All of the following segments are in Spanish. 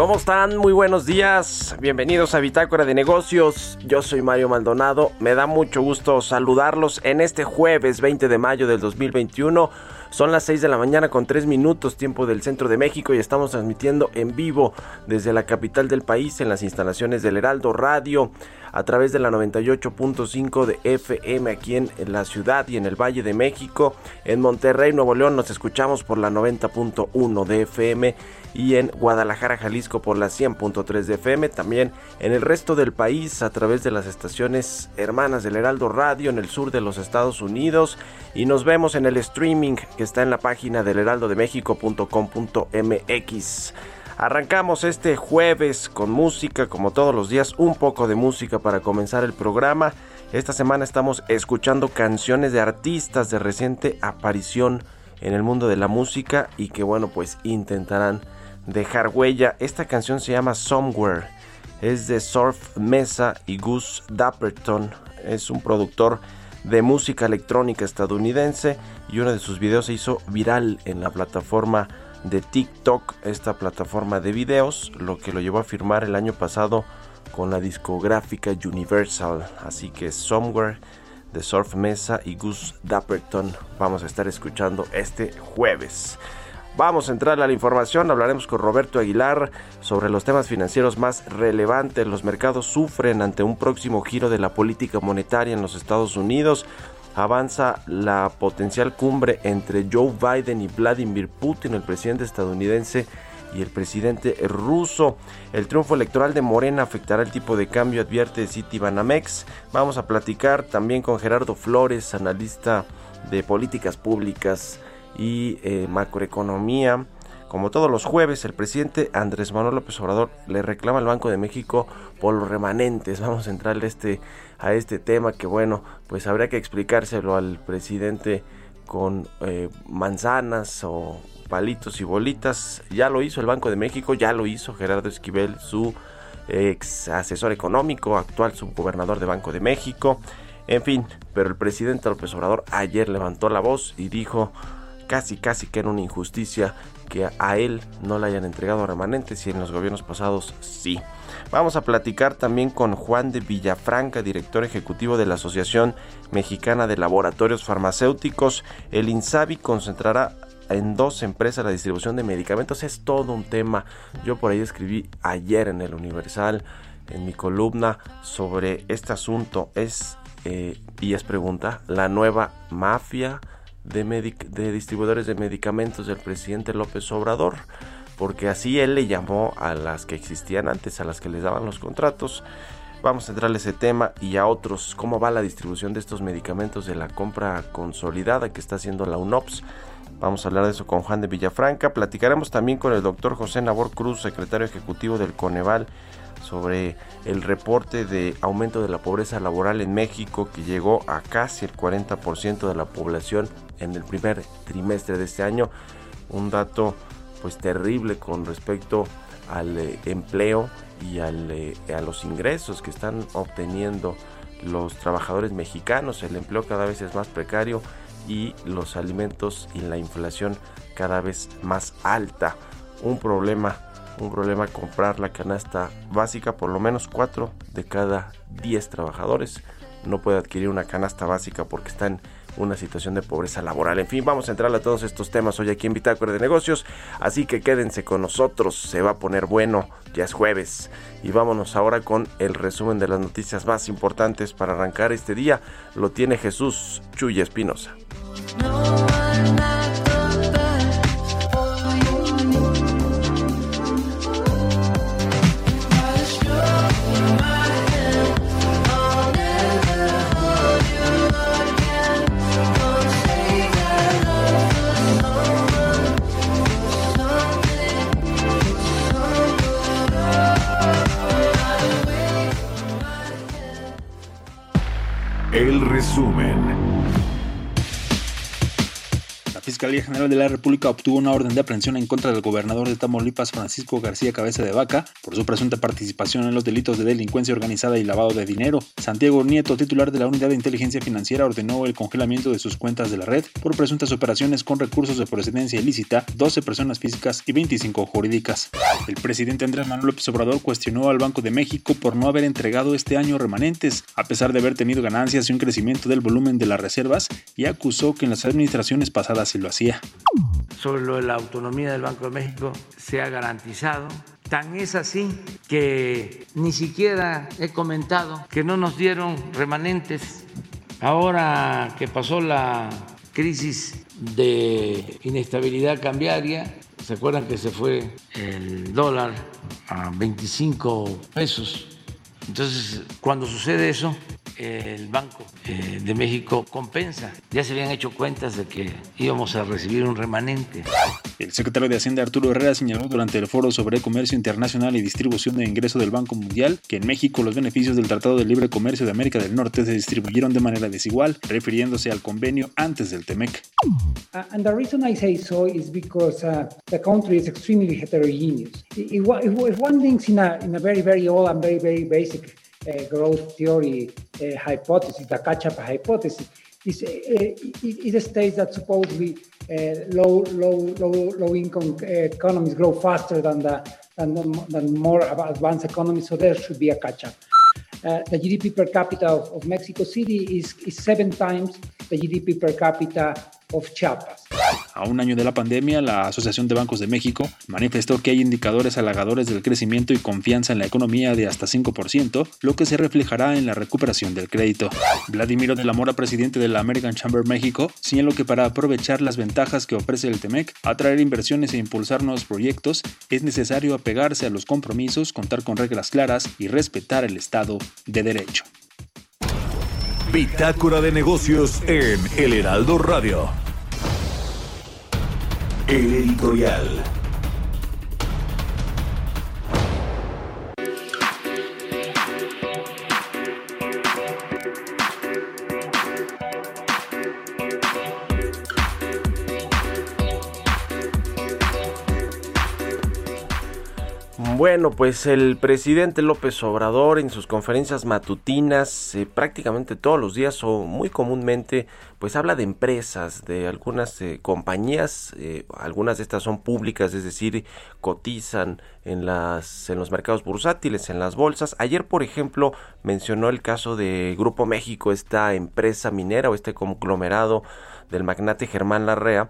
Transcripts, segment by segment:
¿Cómo están? Muy buenos días. Bienvenidos a Bitácora de Negocios. Yo soy Mario Maldonado. Me da mucho gusto saludarlos en este jueves 20 de mayo del 2021. Son las 6 de la mañana con 3 minutos tiempo del centro de México y estamos transmitiendo en vivo desde la capital del país en las instalaciones del Heraldo Radio a través de la 98.5 de FM aquí en, la ciudad y en el Valle de México. En Monterrey, Nuevo León nos escuchamos por la 90.1 de FM y en Guadalajara, Jalisco por la 100.3 de FM. También en el resto del país a través de las estaciones hermanas del Heraldo Radio en el sur de los Estados Unidos. Y nos vemos en el streaming que está en la página del heraldodemexico.com.mx. Arrancamos este jueves con música, como todos los días, un poco de música para comenzar el programa. Esta semana estamos escuchando canciones de artistas de reciente aparición en el mundo de la música y que bueno pues intentarán dejar huella. Esta canción se llama Somewhere. Es de Surf Mesa y Gus Dapperton. Es un productor de música electrónica estadounidense y uno de sus videos se hizo viral en la plataforma de TikTok, esta plataforma de videos, lo que lo llevó a firmar el año pasado con la discográfica Universal. Así que Somewhere de Surf Mesa y Gus Dapperton vamos a estar escuchando este jueves. Vamos a entrar a la información, hablaremos con Roberto Aguilar sobre los temas financieros más relevantes. Los mercados sufren ante un próximo giro de la política monetaria en los Estados Unidos avanza la potencial cumbre entre Joe Biden y Vladimir Putin, el presidente estadounidense y el presidente ruso. El triunfo electoral de Morena afectará el tipo de cambio, advierte Citibanamex. Vamos a platicar también con Gerardo Flores, analista de políticas públicas y eh, macroeconomía. Como todos los jueves, el presidente Andrés Manuel López Obrador le reclama al Banco de México por los remanentes. Vamos a entrar este, a este tema que bueno, pues habría que explicárselo al presidente con eh, manzanas o palitos y bolitas. Ya lo hizo el Banco de México, ya lo hizo Gerardo Esquivel, su ex asesor económico, actual subgobernador de Banco de México. En fin, pero el presidente López Obrador ayer levantó la voz y dijo casi casi que era una injusticia que a él no le hayan entregado remanentes y en los gobiernos pasados sí. Vamos a platicar también con Juan de Villafranca, director ejecutivo de la Asociación Mexicana de Laboratorios Farmacéuticos. El INSABI concentrará en dos empresas la distribución de medicamentos. Es todo un tema. Yo por ahí escribí ayer en el Universal, en mi columna, sobre este asunto. Es, eh, y es pregunta, la nueva mafia de, distribuidores de medicamentos del presidente López Obrador, porque así él le llamó a las que existían antes, a las que les daban los contratos. Vamos a entrarle ese tema y a otros, cómo va la distribución de estos medicamentos de la compra consolidada que está haciendo la UNOPS. Vamos a hablar de eso con Juan de Villafranca. Platicaremos también con el doctor José Nabor Cruz, secretario ejecutivo del Coneval, sobre el reporte de aumento de la pobreza laboral en México que llegó a casi el 40% de la población en el primer trimestre de este año. Un dato pues terrible con respecto al eh, empleo y eh, a los ingresos que están obteniendo los trabajadores mexicanos. El empleo cada vez es más precario y los alimentos y la inflación cada vez más alta. Un problema, un problema comprar la canasta básica. Por lo menos 4 de cada 10 trabajadores no puede adquirir una canasta básica porque están una situación de pobreza laboral. En fin, vamos a entrar a todos estos temas hoy aquí en Bitácora de Negocios, así que quédense con nosotros, se va a poner bueno, ya es jueves. Y vámonos ahora con el resumen de las noticias más importantes para arrancar este día. Lo tiene Jesús Chuy Espinosa. Fiscalía General de la República obtuvo una orden de aprehensión en contra del gobernador de Tamaulipas, Francisco García Cabeza de Vaca, por su presunta participación en los delitos de delincuencia organizada y lavado de dinero. Santiago Nieto, titular de la Unidad de Inteligencia Financiera, ordenó el congelamiento de sus cuentas de la red por presuntas operaciones con recursos de procedencia ilícita, 12 personas físicas y 25 jurídicas. El presidente Andrés Manuel López Obrador cuestionó al Banco de México por no haber entregado este año remanentes, a pesar de haber tenido ganancias y un crecimiento del volumen de las reservas, y acusó que en las administraciones pasadas se lo Sobre la autonomía del Banco de México se ha garantizado. Tan es así que ni siquiera he comentado que no nos dieron remanentes. Ahora que pasó la crisis de inestabilidad cambiaria, ¿se acuerdan que se fue el dólar a 25 pesos? Entonces, cuando sucede eso, el Banco eh, de México compensa. Ya se habían hecho cuentas de que íbamos a recibir un remanente. El secretario de Hacienda Arturo Herrera señaló durante el foro sobre comercio internacional y distribución de ingreso del Banco Mundial que en México los beneficios del Tratado de Libre Comercio de América del Norte se distribuyeron de manera desigual, refiriéndose al convenio antes del TEMEC. Uh, and the reason I say so is because uh, the country is extremely heterogeneous. If, if one thinks in a, in a very, very old and very, very basic uh, growth theory uh, hypothesis, the catch-up hypothesis, is, uh, it, it, states that supposedly low, low, low, low income economies grow faster than the than, than more advanced economies, so there should be a catch-up. Uh, the GDP per capita of, of Mexico City is, is seven times the GDP per capita of Chiapas. A un año de la pandemia, la Asociación de Bancos de México manifestó que hay indicadores halagadores del crecimiento y confianza en la economía de hasta 5%, lo que se reflejará en la recuperación del crédito. Vladimiro de la Mora, presidente de la American Chamber México, señaló que para aprovechar las ventajas que ofrece el TEMEC, atraer inversiones e impulsar nuevos proyectos, es necesario apegarse a los compromisos, contar con reglas claras y respetar el Estado de Derecho. Bitácora de negocios en El Heraldo Radio. El editorial. Bueno, pues el presidente López Obrador en sus conferencias matutinas eh, prácticamente todos los días o muy comúnmente pues habla de empresas, de algunas eh, compañías, eh, algunas de estas son públicas, es decir, cotizan en las en los mercados bursátiles, en las bolsas. Ayer, por ejemplo, mencionó el caso de Grupo México, esta empresa minera o este conglomerado del magnate Germán Larrea,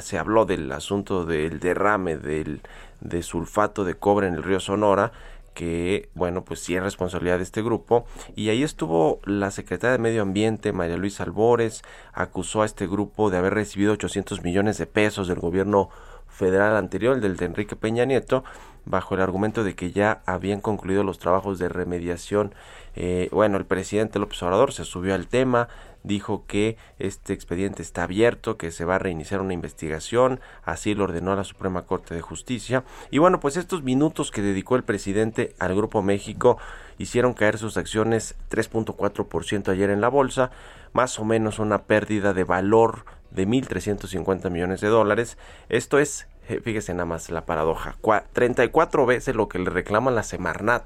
se habló del asunto del derrame del de sulfato de cobre en el río Sonora que, bueno, pues sí es responsabilidad de este grupo. Y ahí estuvo la secretaria de Medio Ambiente, María Luisa Albores, acusó a este grupo de haber recibido 800 millones de pesos del gobierno federal anterior, del de Enrique Peña Nieto, bajo el argumento de que ya habían concluido los trabajos de remediación. Eh, bueno, el presidente López Obrador se subió al tema, dijo que este expediente está abierto, que se va a reiniciar una investigación, así lo ordenó la Suprema Corte de Justicia. Y bueno, pues estos minutos que dedicó el presidente al Grupo México hicieron caer sus acciones 3.4% ayer en la bolsa, más o menos una pérdida de valor de 1.350 millones de dólares. Esto es eh, fíjese nada más la paradoja, 34 veces lo que le reclama la Semarnat,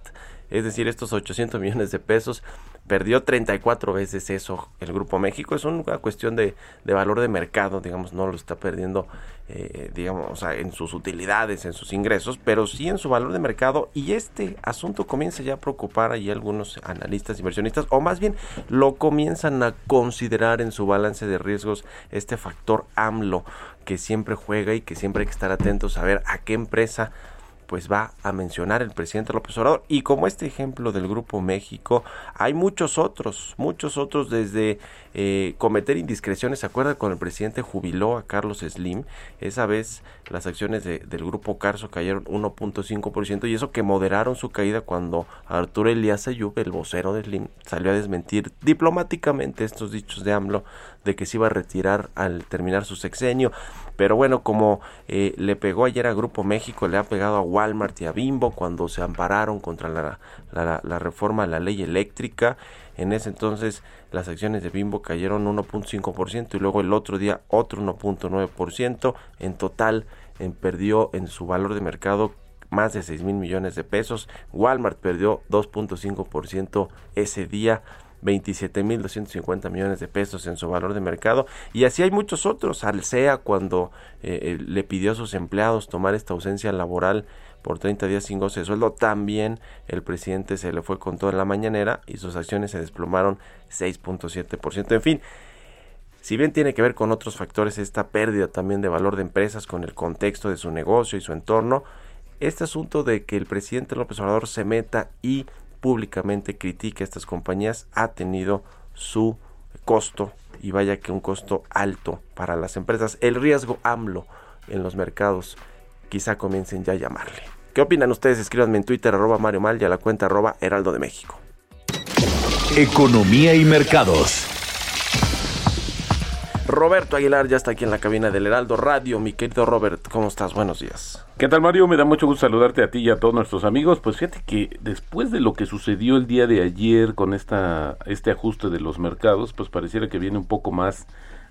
es decir, estos 800 millones de pesos perdió 34 veces eso el Grupo México. Es una cuestión de, de valor de mercado, digamos, no lo está perdiendo, eh, digamos, en sus utilidades, en sus ingresos, pero sí en su valor de mercado. Y este asunto comienza ya a preocupar ahí algunos analistas, inversionistas, o más bien lo comienzan a considerar en su balance de riesgos este factor AMLO que siempre juega y que siempre hay que estar atentos a ver a qué empresa pues va a mencionar el presidente López Obrador. Y como este ejemplo del Grupo México, hay muchos otros, muchos otros desde eh, cometer indiscreciones. ¿Se acuerda cuando el presidente jubiló a Carlos Slim? Esa vez las acciones del Grupo Carso cayeron 1.5% y eso que moderaron su caída cuando Arturo Elías Ayub, el vocero de Slim, salió a desmentir diplomáticamente estos dichos de AMLO de que se iba a retirar al terminar su sexenio. Pero bueno, como eh, le pegó ayer a Grupo México, le ha pegado a Walmart y a Bimbo cuando se ampararon contra la, la, reforma a la ley eléctrica. En ese entonces las acciones de Bimbo cayeron 1.5% y luego el otro día otro 1.9%. En total perdió en su valor de mercado más de 6 mil millones de pesos. Walmart perdió 2.5% ese día. 27.250 millones de pesos en su valor de mercado. Y así hay muchos otros. Alsea, cuando eh, eh, le pidió a sus empleados tomar esta ausencia laboral por 30 días sin goce de sueldo, también el presidente se le fue con toda la mañanera y sus acciones se desplomaron 6.7%. En fin, si bien tiene que ver con otros factores esta pérdida también de valor de empresas, con el contexto de su negocio y su entorno, este asunto de que el presidente López Obrador se meta y públicamente critique a estas compañías ha tenido su costo y vaya que un costo alto para las empresas. El riesgo AMLO en los mercados quizá comiencen ya a llamarle. ¿Qué opinan ustedes? Escríbanme en Twitter arroba Mario Mal y a la cuenta arroba Heraldo de México. Economía y mercados. Roberto Aguilar ya está aquí en la cabina del Heraldo Radio. Mi querido Robert, ¿cómo estás? Buenos días. ¿Qué tal Mario? Me da mucho gusto saludarte a ti y a todos nuestros amigos. Pues fíjate que después de lo que sucedió el día de ayer con esta, este ajuste de los mercados, pues pareciera que viene un poco más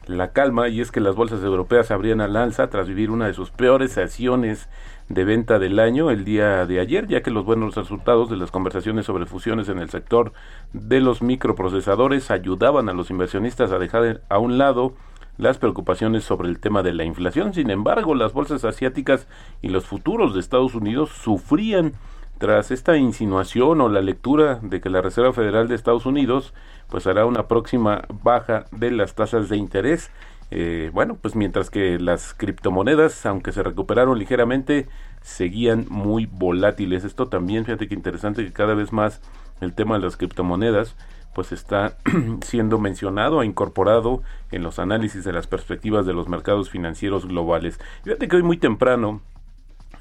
la calma y es que las bolsas europeas abrían al alza tras vivir una de sus peores sesiones de venta del año el día de ayer, ya que los buenos resultados de las conversaciones sobre fusiones en el sector de los microprocesadores ayudaban a los inversionistas a dejar a un lado las preocupaciones sobre el tema de la inflación. Sin embargo, las bolsas asiáticas y los futuros de Estados Unidos sufrían tras esta insinuación o la lectura de que la Reserva Federal de Estados Unidos pues hará una próxima baja de las tasas de interés. Eh, bueno, pues mientras que las criptomonedas, aunque se recuperaron ligeramente, seguían muy volátiles. Esto también, fíjate que interesante que cada vez más el tema de las criptomonedas pues está siendo mencionado e incorporado en los análisis de las perspectivas de los mercados financieros globales. Fíjate que hoy muy temprano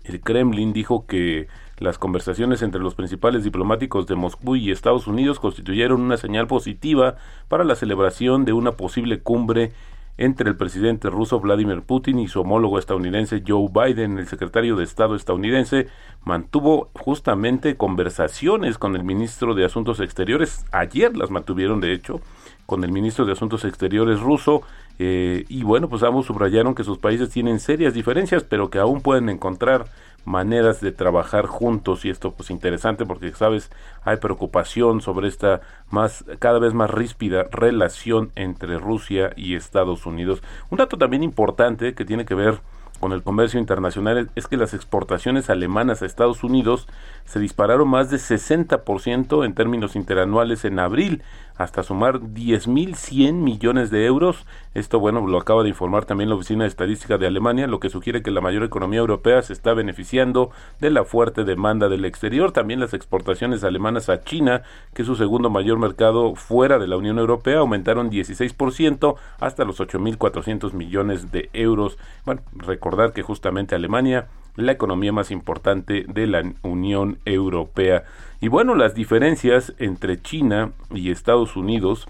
el Kremlin dijo que las conversaciones entre los principales diplomáticos de Moscú y Estados Unidos constituyeron una señal positiva para la celebración de una posible cumbre entre el presidente ruso Vladimir Putin y su homólogo estadounidense Joe Biden. El secretario de Estado estadounidense mantuvo justamente conversaciones con el ministro de Asuntos Exteriores. Ayer las mantuvieron, de hecho, con el ministro de Asuntos Exteriores ruso. Eh, y bueno, pues ambos subrayaron que sus países tienen serias diferencias, pero que aún pueden encontrar maneras de trabajar juntos y esto pues interesante porque sabes hay preocupación sobre esta más cada vez más ríspida relación entre Rusia y Estados Unidos. Un dato también importante que tiene que ver con el comercio internacional es que las exportaciones alemanas a Estados Unidos se dispararon más de 60% en términos interanuales en abril, hasta sumar 10.100 millones de euros. Esto, bueno, lo acaba de informar también la Oficina de Estadística de Alemania, lo que sugiere que la mayor economía europea se está beneficiando de la fuerte demanda del exterior. También las exportaciones alemanas a China, que es su segundo mayor mercado fuera de la Unión Europea, aumentaron 16% hasta los 8.400 millones de euros. Bueno, recordar que justamente Alemania la economía más importante de la Unión Europea. Y bueno, las diferencias entre China y Estados Unidos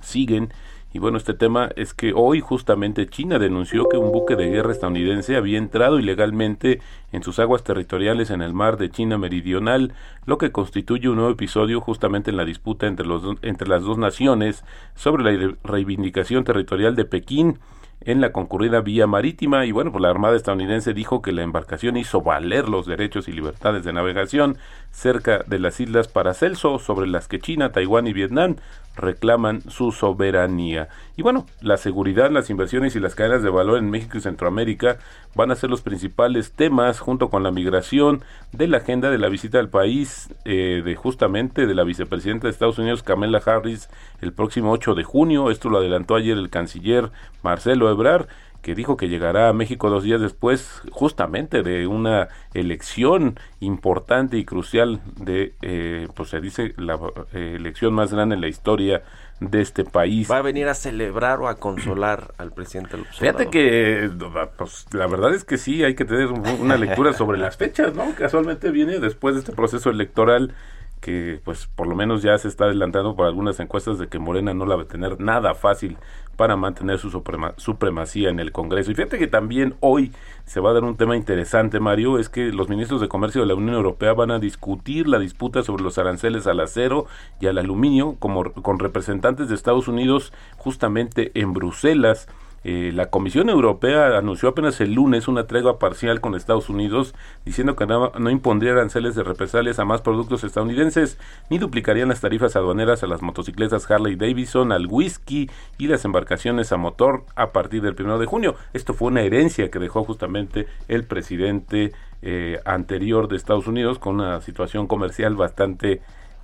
siguen. Y bueno, este tema es que hoy justamente China denunció que un buque de guerra estadounidense había entrado ilegalmente en sus aguas territoriales en el mar de China Meridional, lo que constituye un nuevo episodio justamente en la disputa entre, los, entre las dos naciones sobre la reivindicación territorial de Pekín en la concurrida vía marítima. Y bueno, pues la Armada estadounidense dijo que la embarcación hizo valer los derechos y libertades de navegación cerca de las islas Paracelso sobre las que China, Taiwán y Vietnam reclaman su soberanía. Y bueno, la seguridad, las inversiones y las cadenas de valor en México y Centroamérica van a ser los principales temas junto con la migración de la agenda de la visita al país eh, de justamente de la vicepresidenta de Estados Unidos Kamala Harris el próximo 8 de junio. Esto lo adelantó ayer el canciller Marcelo Ebrard que dijo que llegará a México dos días después justamente de una elección importante y crucial de, eh, pues se dice, la eh, elección más grande en la historia de este país. ¿Va a venir a celebrar o a consolar al presidente López Fíjate que, pues, la verdad es que sí, hay que tener una lectura sobre las fechas, ¿no? Casualmente viene después de este proceso electoral que pues por lo menos ya se está adelantando por algunas encuestas de que Morena no la va a tener nada fácil para mantener su supremacía en el Congreso. Y fíjate que también hoy se va a dar un tema interesante, Mario, es que los ministros de Comercio de la Unión Europea van a discutir la disputa sobre los aranceles al acero y al aluminio como, con representantes de Estados Unidos justamente en Bruselas. Eh, la Comisión Europea anunció apenas el lunes una tregua parcial con Estados Unidos, diciendo que no, impondría aranceles de represalias a más productos estadounidenses, ni duplicarían las tarifas aduaneras a las motocicletas Harley Davidson, al whisky y las embarcaciones a motor a partir del 1 de junio. Esto fue una herencia que dejó justamente el presidente eh, anterior de Estados Unidos con una situación comercial bastante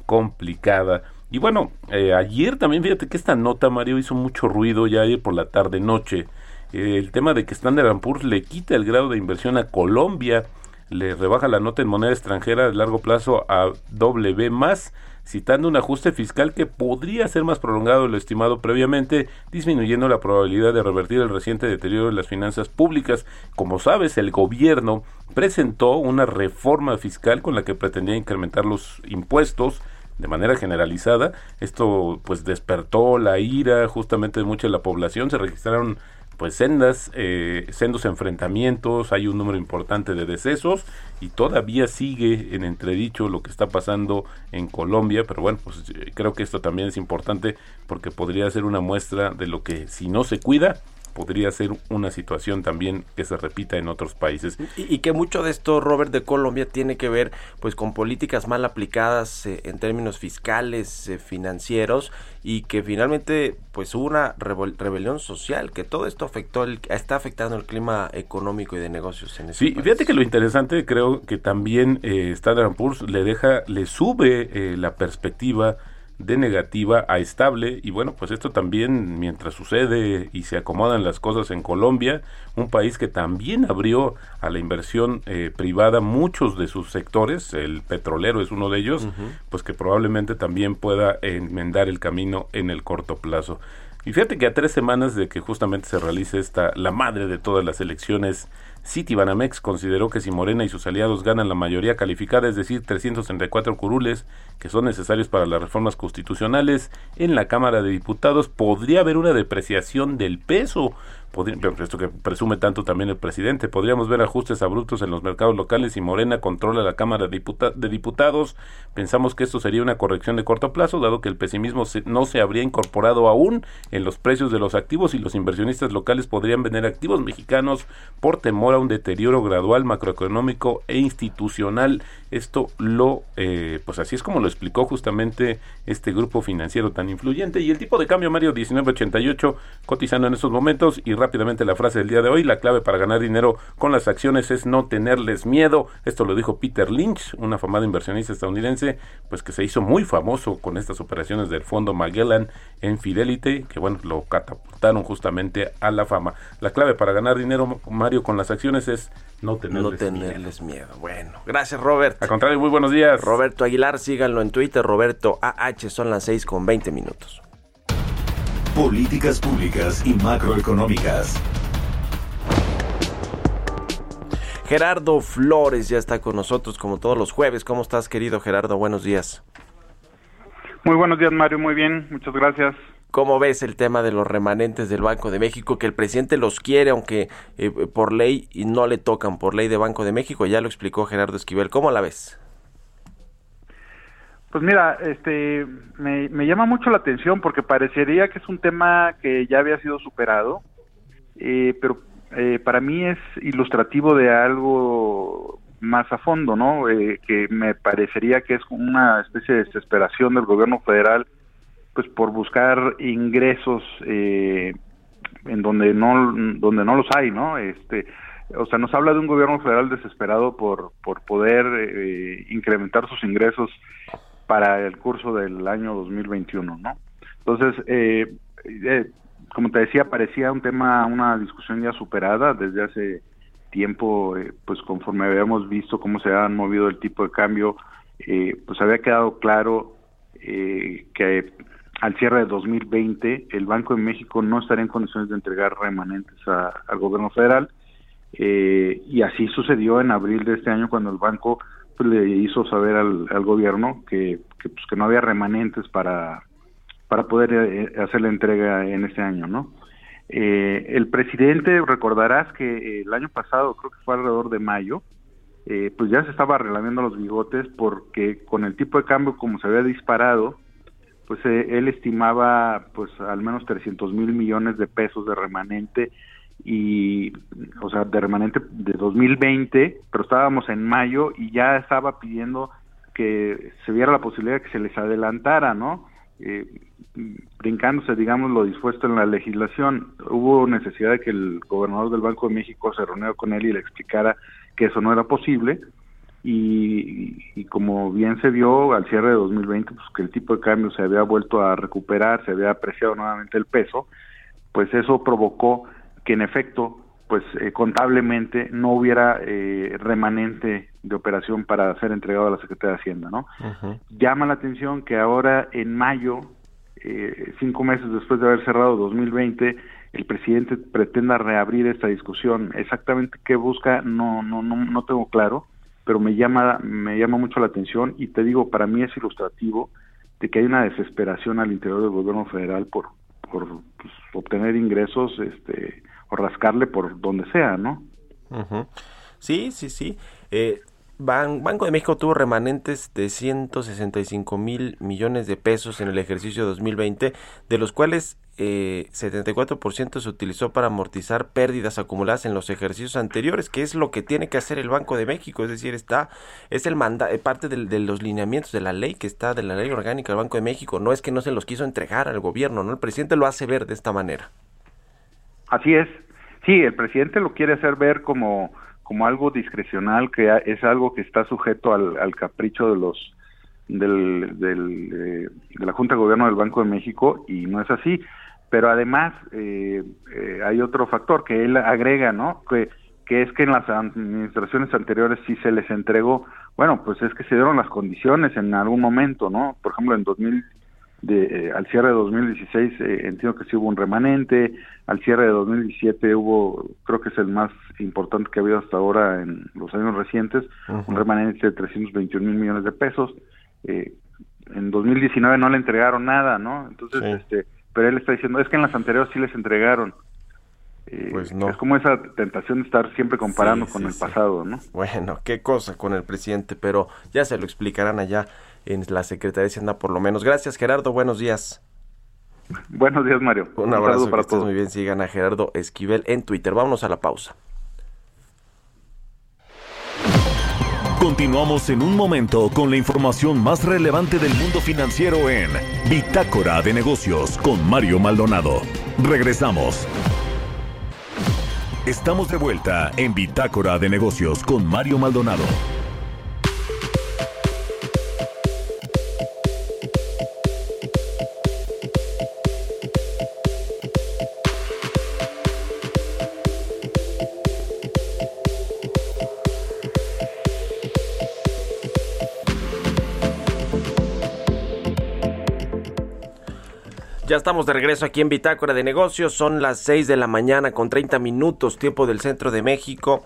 complicada. Y bueno, eh, ayer también fíjate que esta nota, Mario, hizo mucho ruido ya ayer por la tarde noche. Eh, el tema de que Standard Poor's le quita el grado de inversión a Colombia, le rebaja la nota en moneda extranjera de largo plazo a W más, citando un ajuste fiscal que podría ser más prolongado de lo estimado previamente, disminuyendo la probabilidad de revertir el reciente deterioro de las finanzas públicas. Como sabes, el gobierno presentó una reforma fiscal con la que pretendía incrementar los impuestos de manera generalizada. Esto pues despertó la ira justamente de mucha de la población. Se registraron pues sendas, eh, sendos enfrentamientos, hay un número importante de decesos y todavía sigue en entredicho lo que está pasando en Colombia, pero bueno, pues eh, creo que esto también es importante porque podría ser una muestra de lo que si no se cuida, podría ser una situación también que se repita en otros países. Y, que mucho de esto, Robert, de Colombia tiene que ver pues con políticas mal aplicadas eh, en términos fiscales, eh, financieros y que finalmente pues hubo una rebelión social, que todo esto afectó el, está afectando el clima económico y de negocios en ese Sí, fíjate que lo interesante creo que también eh, Standard Poor's le deja, le sube eh, la perspectiva de negativa a estable. Y bueno pues esto también mientras sucede y se acomodan las cosas en Colombia un país que también abrió a la inversión eh, privada muchos de sus sectores el petrolero es uno de ellos pues que probablemente también pueda enmendar el camino en el corto plazo. Y fíjate que a tres semanas de que justamente se realice esta la madre de todas las elecciones Citibanamex consideró que si Morena y sus aliados ganan la mayoría calificada, es decir, 334 curules que son necesarios para las reformas constitucionales en la Cámara de Diputados, podría haber una depreciación del peso esto que presume tanto también el presidente, podríamos ver ajustes abruptos en los mercados locales y Morena controla la Cámara de, Diputados. Pensamos que esto sería una corrección de corto plazo, dado que el pesimismo no se habría incorporado aún en los precios de los activos y los inversionistas locales podrían vender activos mexicanos por temor a un deterioro gradual macroeconómico e institucional. Esto lo, eh, pues así es como lo explicó justamente este grupo financiero tan influyente. Y el tipo de cambio, Mario, 1988, cotizando en estos momentos y rápidamente la frase del día de hoy, la clave para ganar dinero con las acciones es no tenerles miedo. Esto lo dijo Peter Lynch, un afamado inversionista estadounidense, pues que se hizo muy famoso con estas operaciones del fondo Magellan en Fidelity, que bueno, lo catapultaron justamente a la fama. La clave para ganar dinero, Mario, con las acciones es no tenerles, miedo. Bueno, gracias Robert. Al contrario, muy buenos días. Roberto Aguilar, síganlo en Twitter, Roberto AH, son las 6 con 20 minutos políticas públicas y macroeconómicas. Gerardo Flores ya está con nosotros como todos los jueves. ¿Cómo estás, querido Gerardo? Buenos días. Muy buenos días, Mario. Muy bien. Muchas gracias. ¿Cómo ves el tema de los remanentes del Banco de México? Que el presidente los quiere, aunque eh, por ley no le tocan, por ley de Banco de México. Ya lo explicó Gerardo Esquivel. ¿Cómo la ves? Pues mira, este, me, llama mucho la atención porque parecería que es un tema que ya había sido superado eh, pero eh, para mí es ilustrativo de algo más a fondo, ¿no? Eh, que me parecería que es una especie de desesperación del gobierno federal, pues por buscar ingresos en donde no donde no los hay, ¿no? Este, o sea, nos habla de un gobierno federal desesperado por por poder incrementar sus ingresos para el curso del año 2021, ¿no? Entonces, eh, como te decía, parecía un tema, una discusión ya superada desde hace tiempo, eh, pues conforme habíamos visto cómo se han movido el tipo de cambio, eh, pues había quedado claro eh, que al cierre de 2020 el Banco de México no estaría en condiciones de entregar remanentes al gobierno federal y así sucedió en abril de este año cuando el banco pues, le hizo saber al, gobierno que, que, pues, que no había remanentes para para poder eh, hacer la entrega en este año, ¿no? Eh, el presidente, recordarás que el año pasado, creo que fue alrededor de mayo, eh, pues ya se estaba arreglando los bigotes porque con el tipo de cambio como se había disparado, pues él estimaba pues al menos 300 mil millones de pesos de remanente y, o sea, de remanente de 2020, pero estábamos en mayo y ya estaba pidiendo que se viera la posibilidad de que se les adelantara, ¿no? Eh, brincándose, digamos, lo dispuesto en la legislación. Hubo necesidad de que el gobernador del Banco de México se reuniera con él y le explicara que eso no era posible. Y, como bien se vio al cierre de 2020, pues que el tipo de cambio se había vuelto a recuperar, se había apreciado nuevamente el peso, pues eso provocó que en efecto, pues eh, contablemente no hubiera eh, remanente de operación para ser entregado a la Secretaría de Hacienda, ¿no? Llama la atención que ahora en mayo eh, cinco meses después de haber cerrado 2020, el presidente pretenda reabrir esta discusión. Exactamente qué busca no no no no tengo claro, pero me llama me llama mucho la atención y te digo para mí es ilustrativo de que hay una desesperación al interior del gobierno federal por por pues, obtener ingresos este o rascarle por donde sea, ¿no? Sí, sí, sí. Eh, Banco de México tuvo remanentes de 165 mil millones de pesos en el ejercicio 2020, de los cuales eh, 74% se utilizó para amortizar pérdidas acumuladas en los ejercicios anteriores, que es lo que tiene que hacer el Banco de México, es decir, está es el manda eh, parte de los lineamientos de la ley que está de la ley orgánica del Banco de México, no es que no se los quiso entregar al gobierno, no el presidente lo hace ver de esta manera. Así es. Sí, el presidente lo quiere hacer ver como como algo discrecional, que es algo que está sujeto al, capricho de los del, eh, de la Junta de Gobierno del Banco de México y no es así. Pero además eh, eh, hay otro factor que él agrega, ¿no? Que, que es que en las administraciones anteriores sí se les entregó, bueno, pues es que se dieron las condiciones en algún momento, ¿no? Por ejemplo, en 2000 de, eh, al cierre de 2016 eh, entiendo que sí hubo un remanente, al cierre de 2017 hubo, creo que es el más importante que ha habido hasta ahora en los años recientes, un remanente de 321 mil millones de pesos. Eh, en 2019 no le entregaron nada, ¿no? Entonces, este, pero él está diciendo, es que en las anteriores sí les entregaron. pues no. Es como esa tentación de estar siempre comparando con el pasado, ¿no? Bueno, qué cosa con el presidente, pero ya se lo explicarán allá en la Secretaría de Hacienda por lo menos. Gracias Gerardo, buenos días. Buenos días Mario. Un, abrazo para todos. Muy bien, sigan a Gerardo Esquivel en Twitter. Vámonos a la pausa. Continuamos en un momento con la información más relevante del mundo financiero en Bitácora de Negocios con Mario Maldonado. Regresamos. Estamos de vuelta en Bitácora de Negocios con Mario Maldonado. Ya estamos de regreso aquí en Bitácora de Negocios. Son las 6 de la mañana con 30 minutos, tiempo del centro de México.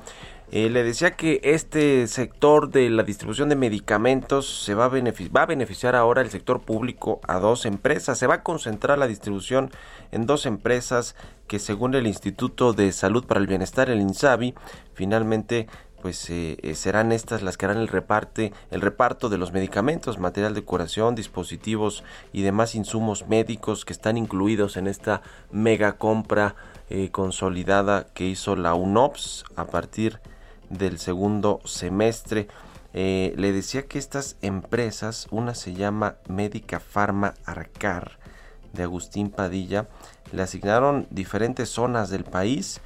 Eh, le decía que este sector de la distribución de medicamentos se va a, va a beneficiar ahora el sector público a dos empresas. Se va a concentrar la distribución en dos empresas que según el Instituto de Salud para el Bienestar, el INSABI, finalmente pues eh, eh, serán estas las que harán el reparte el reparto de los medicamentos, material de curación, dispositivos y demás insumos médicos que están incluidos en esta mega compra eh, consolidada que hizo la UNOPS a partir del segundo semestre. le decía que estas empresas, una se llama Médica Pharma Arcar de Agustín Padilla, le asignaron diferentes zonas del país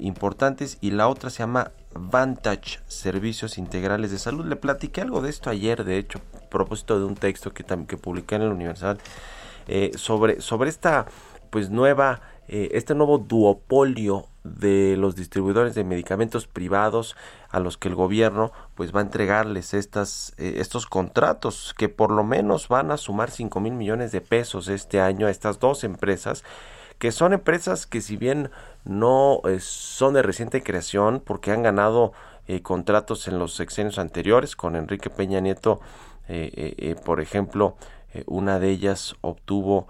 importantes y la otra se llama Vantage Servicios Integrales de Salud. Le platiqué algo de esto ayer, de hecho, a propósito de un texto que, que publiqué en la universidad eh, sobre, sobre esta pues nueva, eh, este nuevo duopolio de los distribuidores de medicamentos privados a los que el gobierno pues va a entregarles estas, eh, estos contratos que por lo menos van a sumar 5 mil millones de pesos este año a estas dos empresas que son empresas que si bien no eh, son de reciente creación porque han ganado eh, contratos en los sexenios anteriores con Enrique Peña Nieto eh, por ejemplo una de ellas obtuvo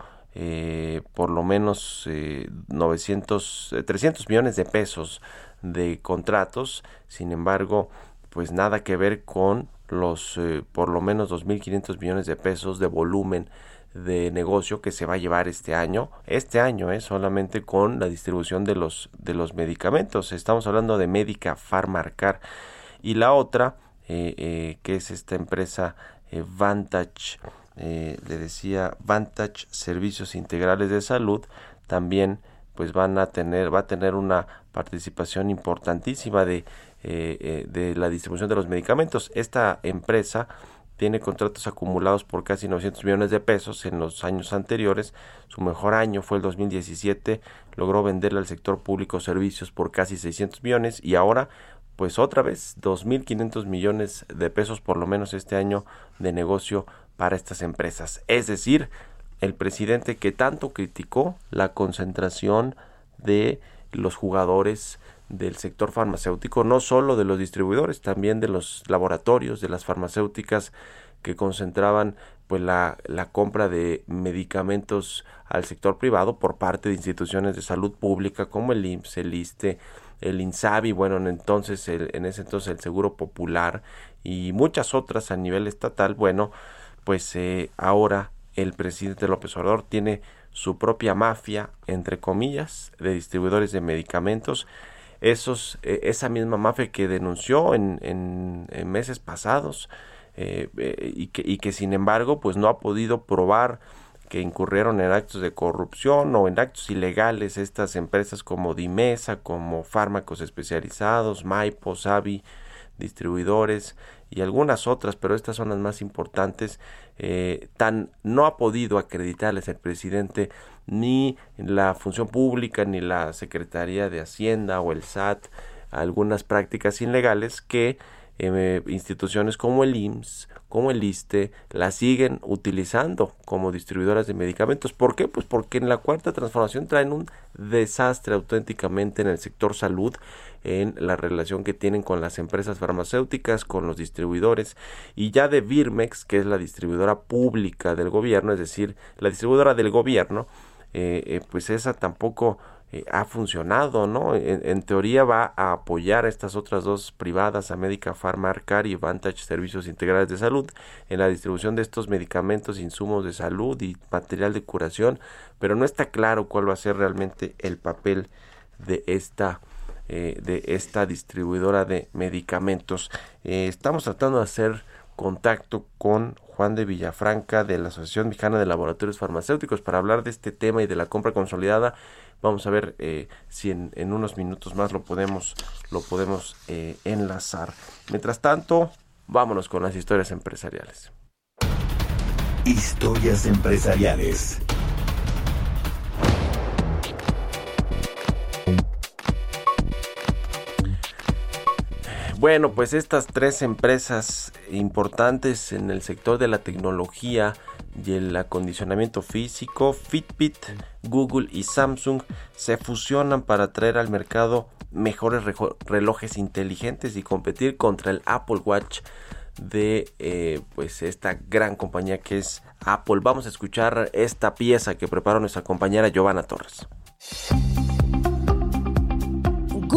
por lo menos 900 300 millones de pesos de contratos. Sin embargo pues nada que ver con los por lo menos 2.500 millones de pesos de volumen de negocio que se va a llevar este año, este año es eh, solamente con la distribución de los, de los medicamentos. Estamos hablando de Médica Farmarcar y la otra, eh, eh, que es esta empresa Vantage, le decía Vantage Servicios Integrales de Salud, también pues van a tener, va a tener una participación importantísima de, de la distribución de los medicamentos. Esta empresa tiene contratos acumulados por casi 900 millones de pesos en los años anteriores. Su mejor año fue el 2017, logró venderle al sector público servicios por casi 600 millones y ahora pues otra vez 2.500 millones de pesos por lo menos este año de negocio para estas empresas. Es decir, el presidente que tanto criticó la concentración de los jugadores del sector farmacéutico, no solo de los distribuidores, también de los laboratorios, de las farmacéuticas que concentraban pues la, la, compra de medicamentos al sector privado por parte de instituciones de salud pública como el IMSS, el ISTE, el INSABI, bueno, en entonces en ese entonces el Seguro Popular y muchas otras a nivel estatal, bueno, pues eh, ahora el presidente López Obrador tiene su propia mafia, entre comillas, de distribuidores de medicamentos esos, e, esa misma mafia que denunció en, en, meses pasados eh, eh, y, que, y que sin embargo pues no ha podido probar que incurrieron en actos de corrupción o en actos ilegales estas empresas como Dimesa, como fármacos especializados, Maipo, Savi, distribuidores y algunas otras, pero estas son las más importantes, eh, tan no ha podido acreditarles el presidente ni la función pública ni la Secretaría de Hacienda o el SAT algunas prácticas ilegales que eh, instituciones como el IMSS, como el ISTE, la siguen utilizando como distribuidoras de medicamentos. ¿Por qué? Pues porque en la cuarta transformación traen un desastre auténticamente en el sector salud, en la relación que tienen con las empresas farmacéuticas, con los distribuidores, y ya de Birmex, que es la distribuidora pública del gobierno, es decir, la distribuidora del gobierno, eh, eh, pues esa tampoco eh, ha funcionado, ¿no? En, teoría va a apoyar a estas otras dos privadas, América Pharmacar y Vantage Servicios Integrales de Salud, en la distribución de estos medicamentos, insumos de salud y material de curación, pero no está claro cuál va a ser realmente el papel de esta eh, de esta distribuidora de medicamentos. Eh, estamos tratando de hacer contacto con Juan de Villafranca de la Asociación Mexicana de Laboratorios Farmacéuticos para hablar de este tema y de la compra consolidada. Vamos a ver eh, si en, unos minutos más lo podemos, lo podemos enlazar. Mientras tanto, vámonos con las historias empresariales. Historias empresariales. Bueno, pues estas tres empresas importantes en el sector de la tecnología y el acondicionamiento físico, Fitbit, Google y Samsung se fusionan para traer al mercado mejores relojes inteligentes y competir contra el Apple Watch de eh, pues esta gran compañía que es Apple. Vamos a escuchar esta pieza que preparó nuestra compañera Giovanna Torres.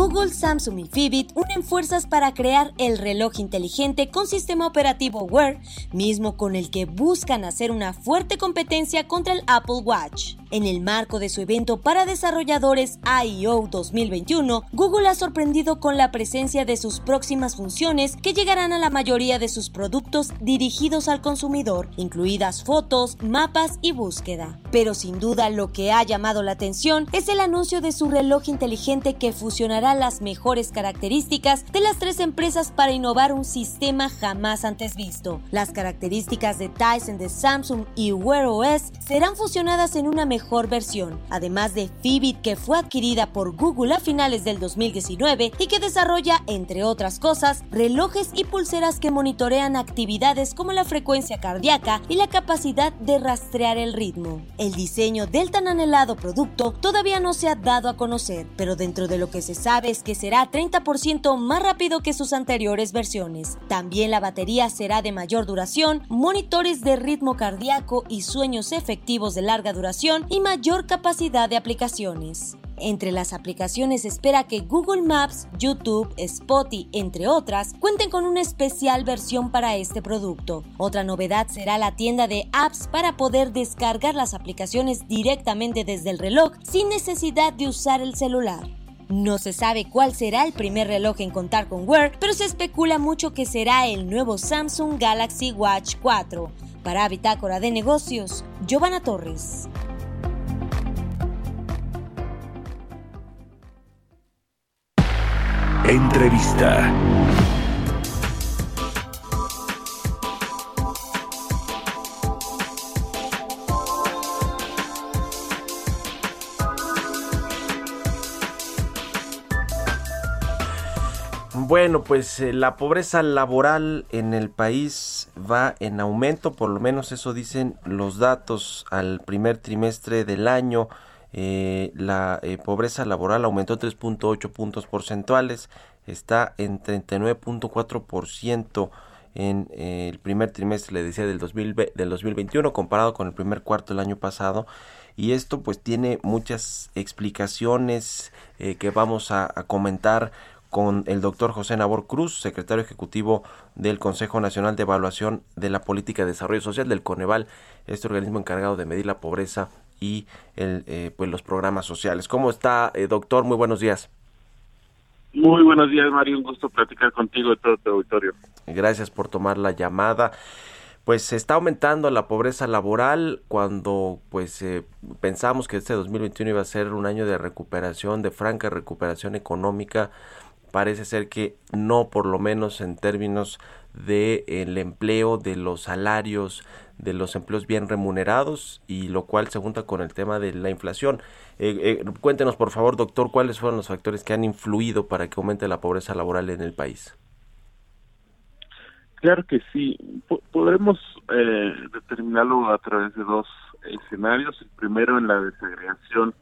Google, Samsung y Fitbit unen fuerzas para crear el reloj inteligente con sistema operativo Wear, mismo con el que buscan hacer una fuerte competencia contra el Apple Watch. En el marco de su evento para desarrolladores I.O. 2021, Google ha sorprendido con la presencia de sus próximas funciones que llegarán a la mayoría de sus productos dirigidos al consumidor, incluidas fotos, mapas y búsqueda. Pero sin duda lo que ha llamado la atención es el anuncio de su reloj inteligente que fusionará las mejores características de las tres empresas para innovar un sistema jamás antes visto. Las características de Tyson de Samsung y Wear OS serán fusionadas en una mejor versión, además de Fitbit que fue adquirida por Google a finales del 2019 y que desarrolla, entre otras cosas, relojes y pulseras que monitorean actividades como la frecuencia cardíaca y la capacidad de rastrear el ritmo. El diseño del tan anhelado producto todavía no se ha dado a conocer, pero dentro de lo que se sabe es que será 30% más rápido que sus anteriores versiones. También la batería será de mayor duración, monitores de ritmo cardíaco y sueños efectivos de larga duración y mayor capacidad de aplicaciones. Entre las aplicaciones espera que Google Maps, YouTube, Spotify, entre otras, cuenten con una especial versión para este producto. Otra novedad será la tienda de apps para poder descargar las aplicaciones directamente desde el reloj sin necesidad de usar el celular. No se sabe cuál será el primer reloj en contar con Wear, pero se especula mucho que será el nuevo Samsung Galaxy Watch 4. Para Bitácora de Negocios, Giovanna Torres. Entrevista. Bueno, pues eh, la pobreza laboral en el país va en aumento, por lo menos eso dicen los datos al primer trimestre del año. Eh, la eh, pobreza laboral aumentó 3.8 puntos porcentuales, está en 39.4% en el primer trimestre, le decía, del, 2000, del 2021 comparado con el primer cuarto del año pasado. Y esto pues tiene muchas explicaciones que vamos a comentar con el doctor José Nabor Cruz, secretario ejecutivo del Consejo Nacional de Evaluación de la Política de Desarrollo Social del Coneval, este organismo encargado de medir la pobreza y el, eh, pues los programas sociales. ¿Cómo está, eh, doctor? Muy buenos días. Muy buenos días, Mario. Un gusto platicar contigo y todo tu auditorio. Gracias por tomar la llamada. Pues se está aumentando la pobreza laboral cuando pues eh, pensamos que este 2021 iba a ser un año de recuperación, de franca recuperación económica. Parece ser que no, por lo menos en términos de el empleo, de los salarios, de los empleos bien remunerados y lo cual se junta con el tema de la inflación. Eh, eh, cuéntenos por favor, doctor, cuáles fueron los factores que han influido para que aumente la pobreza laboral en el país. Claro que sí, podremos eh, determinarlo a través de dos escenarios. El primero en la desagregación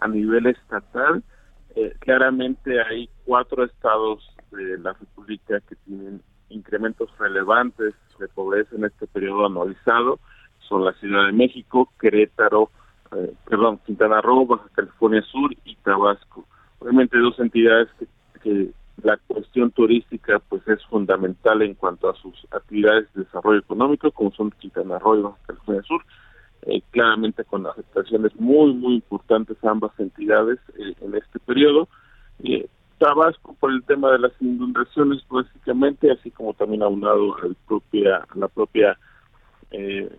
a nivel estatal. Claramente hay cuatro estados de la República que tienen incrementos relevantes de pobreza en este periodo anualizado son la Ciudad de México, Querétaro, eh, perdón, Quintana Roo, Baja California Sur y Tabasco. Obviamente dos entidades que, la cuestión turística pues es fundamental en cuanto a sus actividades de desarrollo económico, como son Quintana Roo y Baja California Sur, eh, claramente con afectaciones muy, muy importantes a ambas entidades eh, en este periodo. Tabasco por el tema de las inundaciones básicamente, así como también aunado al propia, la propia eh,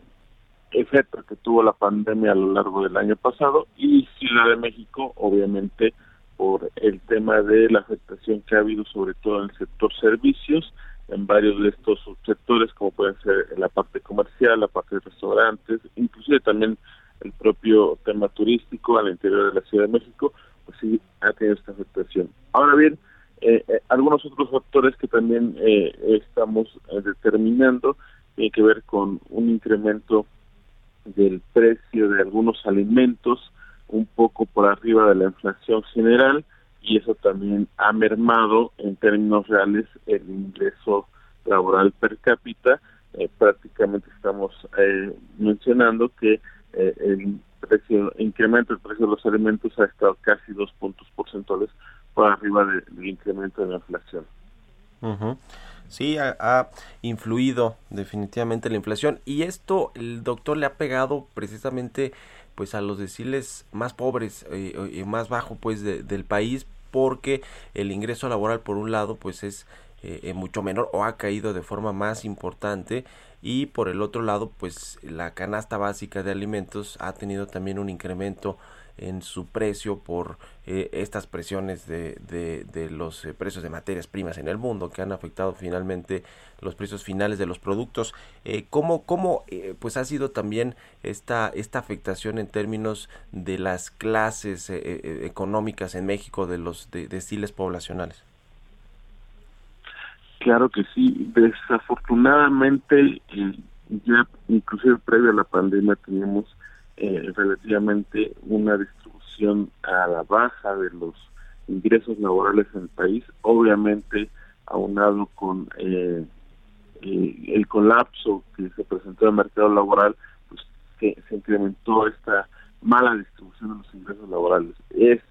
efecto que tuvo la pandemia a lo largo del año pasado y Ciudad de México obviamente por el tema de la afectación que ha habido sobre todo en el sector servicios en varios de estos sectores como pueden ser la parte comercial, la parte de restaurantes, inclusive también el propio tema turístico al interior de la Ciudad de México, pues sí ha tenido esta afectación. Ahora bien, eh, eh, algunos otros factores que también eh, estamos determinando tienen que ver con un incremento del precio de algunos alimentos un poco por arriba de la inflación general y eso también ha mermado en términos reales el ingreso laboral per cápita. prácticamente estamos mencionando que el precio, incremento del precio de los alimentos ha estado casi dos puntos porcentuales por arriba del incremento de la inflación. Sí, ha, influido definitivamente la inflación y esto el doctor le ha pegado precisamente pues a los deciles más pobres eh, y más bajo pues del país porque el ingreso laboral por un lado pues es eh, mucho menor o ha caído de forma más importante y por el otro lado pues la canasta básica de alimentos ha tenido también un incremento en su precio por eh, estas presiones de, de, los eh, precios de materias primas en el mundo que han afectado finalmente los precios finales de los productos. Eh, ¿Cómo, cómo eh, pues ha sido también esta, esta afectación en términos de las clases económicas en México de los de, estiles poblacionales? Claro que sí. Desafortunadamente, ya inclusive previo a la pandemia teníamos eh, relativamente una distribución a la baja de los ingresos laborales en el país, obviamente aunado con eh, eh, el colapso que se presentó en el mercado laboral, pues que se incrementó esta mala distribución de los ingresos laborales. Es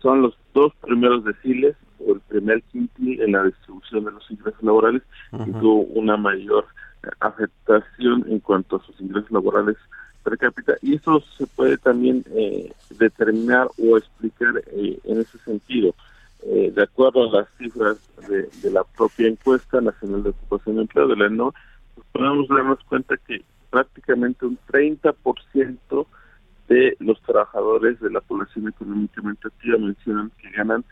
son los dos primeros deciles o el primer quintil en la distribución de los ingresos laborales y tuvo una mayor afectación en cuanto a sus ingresos laborales y eso se puede también eh, determinar o explicar eh, en ese sentido. Eh, de acuerdo a las cifras de, la propia encuesta nacional de ocupación de empleo de la ENO, pues podemos darnos cuenta que prácticamente un 30% de los trabajadores de la población económicamente activa mencionan que ganan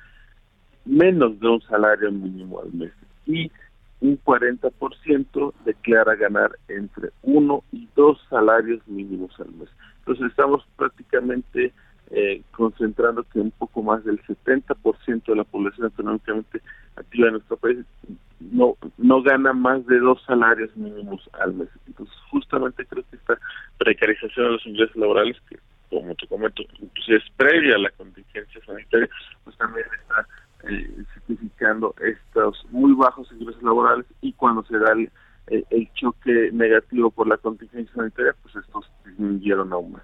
menos de un salario mínimo al mes. Y un 40% declara ganar entre uno y dos salarios mínimos al mes. Entonces estamos prácticamente eh, concentrando que un poco más del 70% de la población económicamente activa en nuestro país no no gana más de dos salarios mínimos al mes. Entonces justamente creo que esta precarización de los ingresos laborales, que como te comento, incluso es previa a la contingencia sanitaria, pues también está eh, significando estos muy bajos ingresos laborales y cuando se da el, choque negativo por la contingencia sanitaria, pues estos disminuyeron aún más.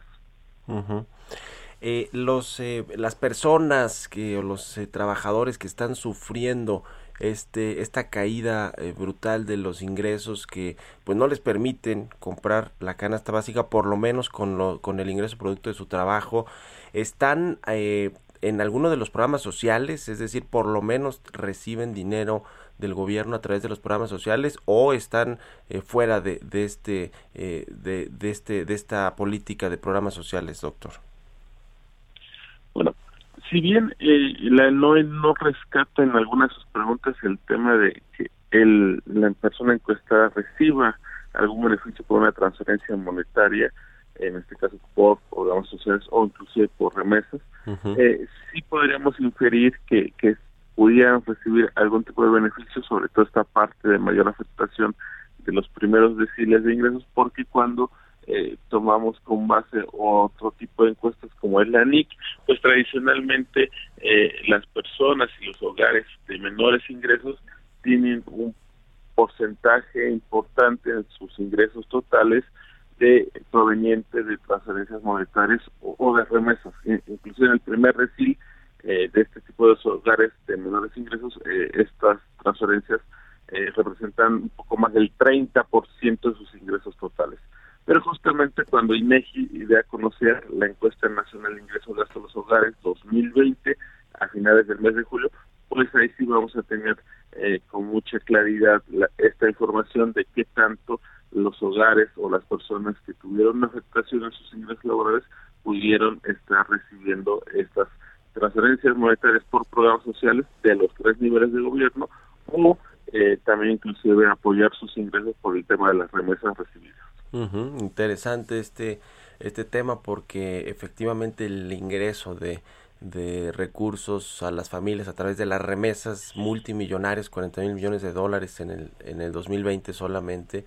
eh, los eh, las personas que o los eh, trabajadores que están sufriendo este esta caída eh, brutal de los ingresos que pues no les permiten comprar la canasta básica por lo menos con lo, con el ingreso producto de su trabajo están eh, en alguno de los programas sociales, es decir, por lo menos reciben dinero del gobierno a través de los programas sociales o están eh, fuera de, de este eh, de, de, este de esta política de programas sociales, doctor. Bueno, si bien eh, la NOE no rescata en algunas de sus preguntas el tema de que el, la persona encuestada reciba algún beneficio por una transferencia monetaria, en este caso por programas sociales o inclusive por remesas, eh, sí podríamos inferir que, que pudieran recibir algún tipo de beneficio, sobre todo esta parte de mayor afectación de los primeros deciles de ingresos, porque cuando eh, tomamos con base otro tipo de encuestas como es la NIC, pues tradicionalmente eh, las personas y los hogares de menores ingresos tienen un porcentaje importante en sus ingresos totales de proveniente de transferencias monetarias o, de remesas. Incluso en el primer resil eh, de este tipo de hogares de menores ingresos, eh, estas transferencias eh, representan un poco más del 30% de sus ingresos totales. Pero justamente cuando INEGI idea a conocer la encuesta nacional de ingresos de los hogares 2020 a finales del mes de julio, pues ahí sí vamos a tener con mucha claridad esta información de qué tanto los hogares o las personas que tuvieron afectación en sus ingresos laborales pudieron estar recibiendo estas transferencias monetarias por programas sociales de los tres niveles de gobierno o eh, también inclusive apoyar sus ingresos por el tema de las remesas recibidas. Interesante este este tema porque efectivamente el ingreso de de recursos a las familias a través de las remesas multimillonarias, 40 mil millones de dólares en el, en el 2020 solamente,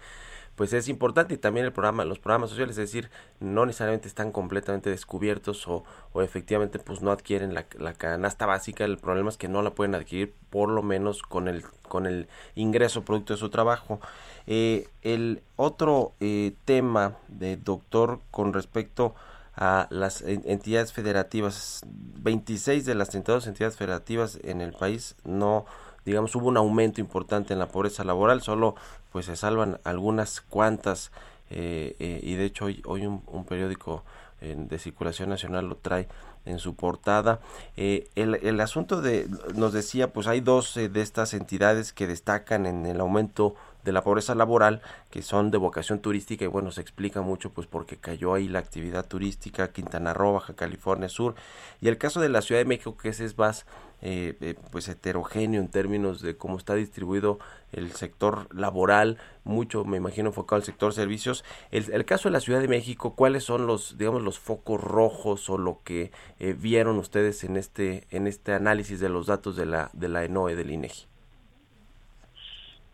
pues es importante y también el programa, los programas sociales, es decir, no necesariamente están completamente descubiertos o, o efectivamente pues no adquieren la, canasta básica, el problema es que no la pueden adquirir por lo menos con el, con el ingreso producto de su trabajo. Eh, el otro eh, tema de doctor con respecto a las entidades federativas. 26 de las 32 entidades federativas en el país no digamos hubo un aumento importante en la pobreza laboral, solo pues se salvan algunas cuantas eh, eh, y de hecho hoy, hoy un, periódico de circulación nacional lo trae en su portada. Eh, el, el, asunto de, nos decía, pues hay dos de estas entidades que destacan en el aumento de la pobreza laboral, que son de vocación turística y bueno, se explica mucho pues porque cayó ahí la actividad turística, Quintana Roo, Baja California Sur, y el caso de la Ciudad de México, que ese es más eh, eh, pues heterogéneo en términos de cómo está distribuido el sector laboral, mucho me imagino enfocado al sector servicios. El, caso de la Ciudad de México, ¿cuáles son los, digamos, los focos rojos o lo que eh, vieron ustedes en este, en este análisis de los datos de la, de la ENOE del INEGI?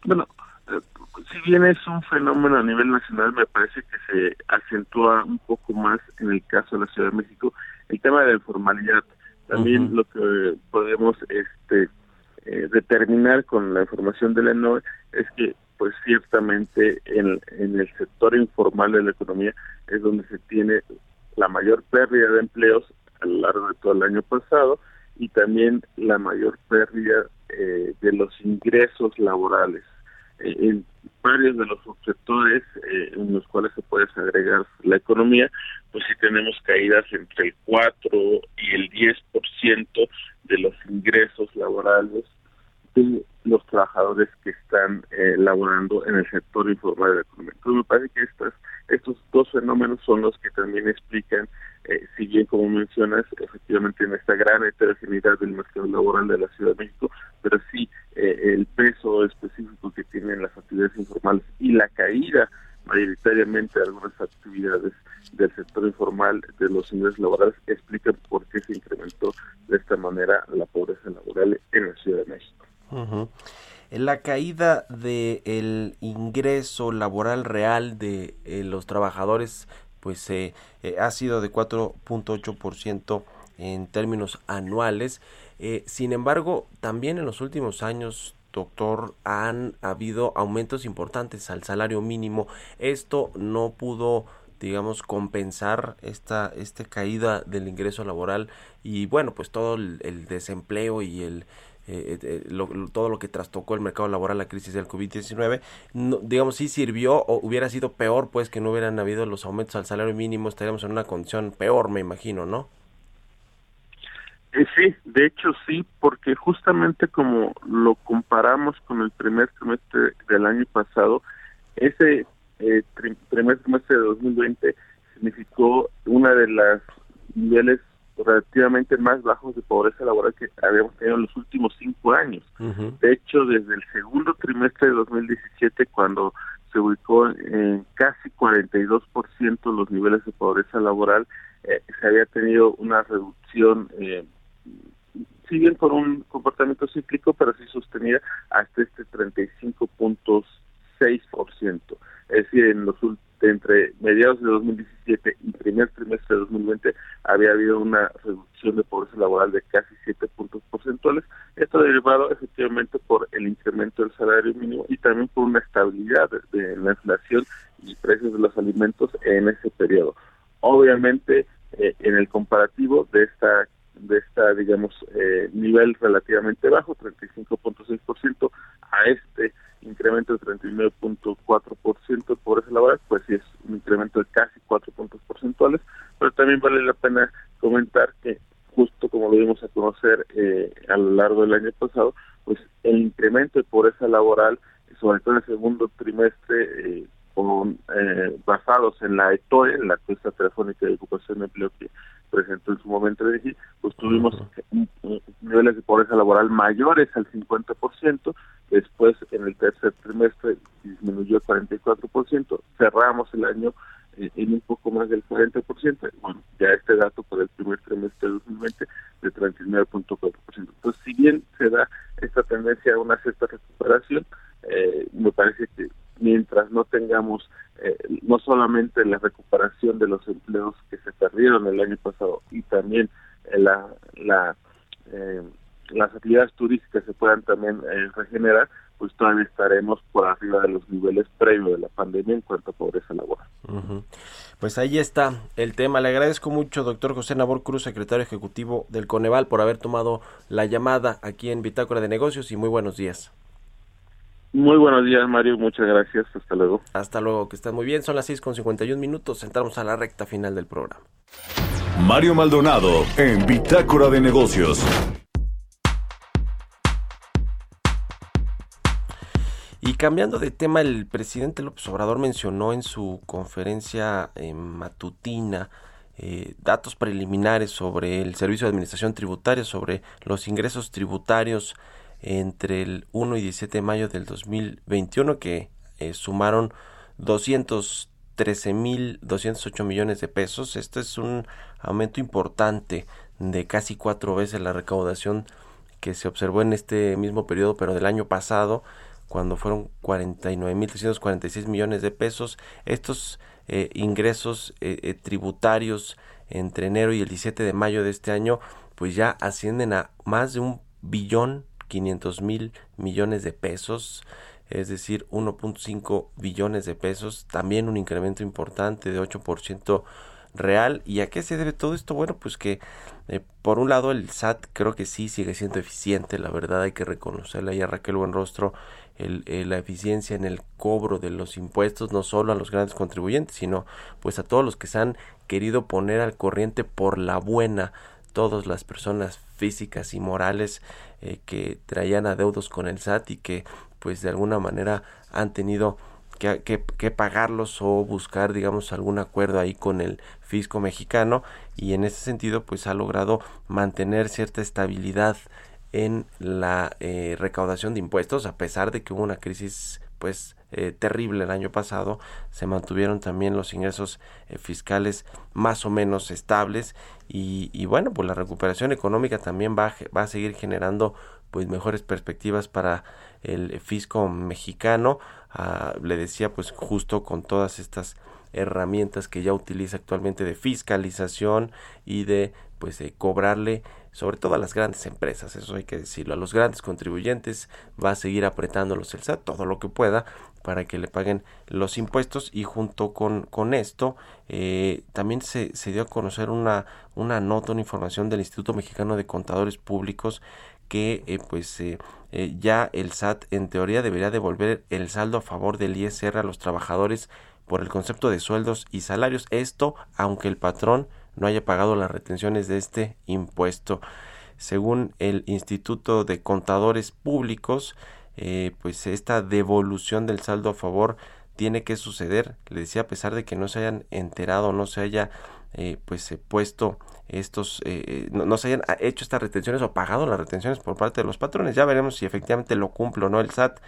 Bueno, si bien es un fenómeno a nivel nacional, me parece que se acentúa un poco más en el caso de la Ciudad de México el tema de la informalidad. También lo que podemos este, eh, determinar con la información de la ENOE es que, pues ciertamente, en, en el sector informal de la economía es donde se tiene la mayor pérdida de empleos a lo largo de todo el año pasado y también la mayor pérdida eh, de los ingresos laborales. En varios de los subsectores eh, en los cuales se puede agregar la economía, pues sí tenemos caídas entre el 4 y el 10% de los ingresos laborales de los trabajadores que están eh, laborando en el sector informal de la economía. Entonces me parece que estas, estos dos fenómenos son los que también explican, eh, si bien como mencionas, efectivamente en esta gran heterogeneidad del mercado laboral de la Ciudad de México, pero sí eh, el peso específico que tienen las actividades informales y la caída mayoritariamente de algunas actividades del sector informal de los ingresos laborales explican por qué se incrementó de esta manera la pobreza laboral en la Ciudad de México. La caída del ingreso laboral real de eh, los trabajadores pues eh, eh, ha sido de 4.8% en términos anuales. sin embargo, también en los últimos años, doctor, han habido aumentos importantes al salario mínimo. Esto no pudo digamos compensar esta esta caída del ingreso laboral y bueno pues todo el desempleo y el eh, eh, todo lo que trastocó el mercado laboral, la crisis del COVID-19, digamos, si sirvió o hubiera sido peor, pues que no hubieran habido los aumentos al salario mínimo, estaríamos en una condición peor, me imagino, ¿no? Eh, sí, de hecho sí, porque justamente como lo comparamos con el primer trimestre del año pasado, ese primer trimestre de 2020 significó una de las niveles relativamente más bajos de pobreza laboral que habíamos tenido en los últimos cinco años. De hecho, desde el segundo trimestre de 2017, cuando se ubicó en casi 42% los niveles de pobreza laboral, eh, se había tenido una reducción, eh, si bien con un comportamiento cíclico, pero sí sostenida hasta este 35.6%. Es decir, en los últimos entre mediados de 2017 y primer trimestre de 2020 había habido una reducción de pobreza laboral de casi 7 puntos porcentuales. Esto derivado efectivamente por el incremento del salario mínimo y también por una estabilidad de, la inflación y precios de los alimentos en ese periodo. Obviamente, eh, en el comparativo de esta de esta digamos eh, nivel relativamente bajo 35.6% a este incremento de 39.4% por ese laboral, pues sí es un incremento de casi 4 puntos porcentuales, pero también vale la pena comentar que justo como lo dimos a conocer eh, a lo largo del año pasado, pues el incremento de pobreza laboral, sobre todo en el segundo trimestre, eh, con, eh, basados en la ETOE, en la encuesta telefónica de ocupación de empleo que presentó en su momento pues tuvimos niveles de pobreza laboral mayores al 50%, después en el tercer trimestre disminuyó el 44%, cerramos el año eh, en un poco más del 40%, bueno, ya este dato por el primer trimestre de 2020 de 39.4%. Entonces, si bien se da esta tendencia a una cierta recuperación, eh, me parece que mientras no tengamos eh, no solamente la recuperación de los empleos que se perdieron el año pasado y también eh, la, eh, las actividades turísticas se puedan también regenerar, pues todavía estaremos por arriba de los niveles previos de la pandemia en cuanto a pobreza laboral. Pues ahí está el tema. Le agradezco mucho, doctor José Nabor Cruz, secretario ejecutivo del Coneval, por haber tomado la llamada aquí en Bitácora de Negocios y muy buenos días. Muy buenos días, Mario. Muchas gracias. Hasta luego. Hasta luego, que están muy bien. Son las 6 con 51 minutos. Entramos a la recta final del programa. Mario Maldonado en Bitácora de Negocios. Y cambiando de tema, el presidente López Obrador mencionó en su conferencia eh, matutina eh, datos preliminares sobre el Servicio de Administración Tributaria, sobre los ingresos tributarios entre el 1 y 17 de mayo del 2021, que eh, sumaron 213.208 millones de pesos. Este es un aumento importante de casi cuatro veces la recaudación que se observó en este mismo periodo, pero del año pasado cuando fueron 49.346 millones de pesos. Estos eh, ingresos eh, eh, tributarios entre enero y el 17 de mayo de este año, pues ya ascienden a más de un billón 500 mil millones de pesos, es decir, 1.5 billones de pesos, también un incremento importante de 8% real. ¿Y a qué se debe todo esto? Bueno, pues que por un lado el SAT creo que sí sigue siendo eficiente, la verdad hay que reconocerle ahí a Raquel Buenrostro el, la eficiencia en el cobro de los impuestos, no solo a los grandes contribuyentes, sino pues a todos los que se han querido poner al corriente por la buena, todas las personas físicas y morales eh, que traían adeudos con el SAT y que pues de alguna manera han tenido que, que, que, pagarlos o buscar digamos algún acuerdo ahí con el fisco mexicano. Y en ese sentido pues ha logrado mantener cierta estabilidad en la eh, recaudación de impuestos, a pesar de que hubo una crisis pues eh, terrible el año pasado, se mantuvieron también los ingresos eh, fiscales más o menos estables y, bueno, pues la recuperación económica también va, va a seguir generando pues mejores perspectivas para el fisco mexicano, ah, le decía pues justo con todas estas herramientas que ya utiliza actualmente de fiscalización y de pues de cobrarle sobre todo a las grandes empresas, eso hay que decirlo, a los grandes contribuyentes va a seguir apretándolos el SAT todo lo que pueda para que le paguen los impuestos y junto con, con esto eh, también se, se, dio a conocer una, una nota, una información del Instituto Mexicano de Contadores Públicos que eh, pues eh, eh, ya el SAT en teoría debería devolver el saldo a favor del ISR a los trabajadores por el concepto de sueldos y salarios. Esto aunque el patrón no haya pagado las retenciones de este impuesto. Según el Instituto de Contadores Públicos, eh, pues esta devolución del saldo a favor tiene que suceder. Le decía, a pesar de que no se hayan enterado, no se haya eh, pues puesto estos, eh, no, no, se hayan hecho estas retenciones o pagado las retenciones por parte de los patrones. Ya veremos si efectivamente lo cumple o no el SAT.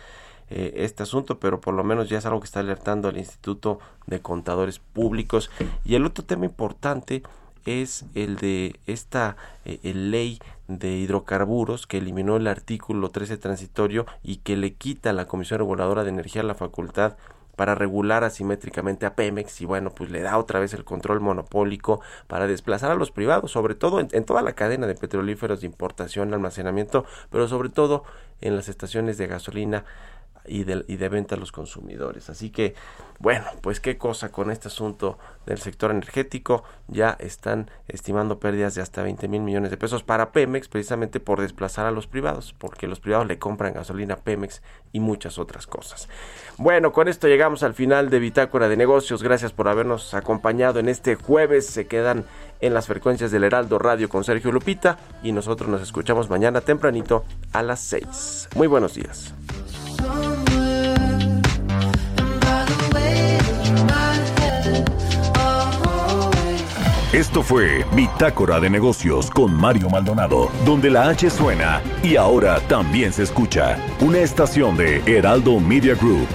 Eh, este asunto, pero por lo menos ya es algo que está alertando al Instituto de Contadores Públicos. Y el otro tema importante es el de esta eh, ley de hidrocarburos que eliminó el artículo 13 transitorio y que le quita a la Comisión Reguladora de Energía la facultad para regular asimétricamente a Pemex y bueno, pues le da otra vez el control monopólico para desplazar a los privados, sobre todo en, toda la cadena de petrolíferos de importación, almacenamiento, pero sobre todo en las estaciones de gasolina y de, venta a los consumidores. Así que, bueno, pues qué cosa con este asunto del sector energético. Ya están estimando pérdidas de hasta 20 mil millones de pesos para Pemex, precisamente por desplazar a los privados, porque los privados le compran gasolina a Pemex y muchas otras cosas. Bueno, con esto llegamos al final de Bitácora de Negocios. Gracias por habernos acompañado en este jueves. Se quedan en las frecuencias del Heraldo Radio con Sergio Lupita y nosotros nos escuchamos mañana tempranito a las 6. Muy buenos días. Esto fue Bitácora de Negocios con Mario Maldonado, donde la H suena y ahora también se escucha. Una estación de Heraldo Media Group.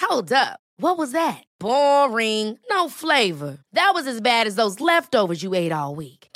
Hold up. What was that? Boring. No flavor. That was as bad as those leftovers you ate all week.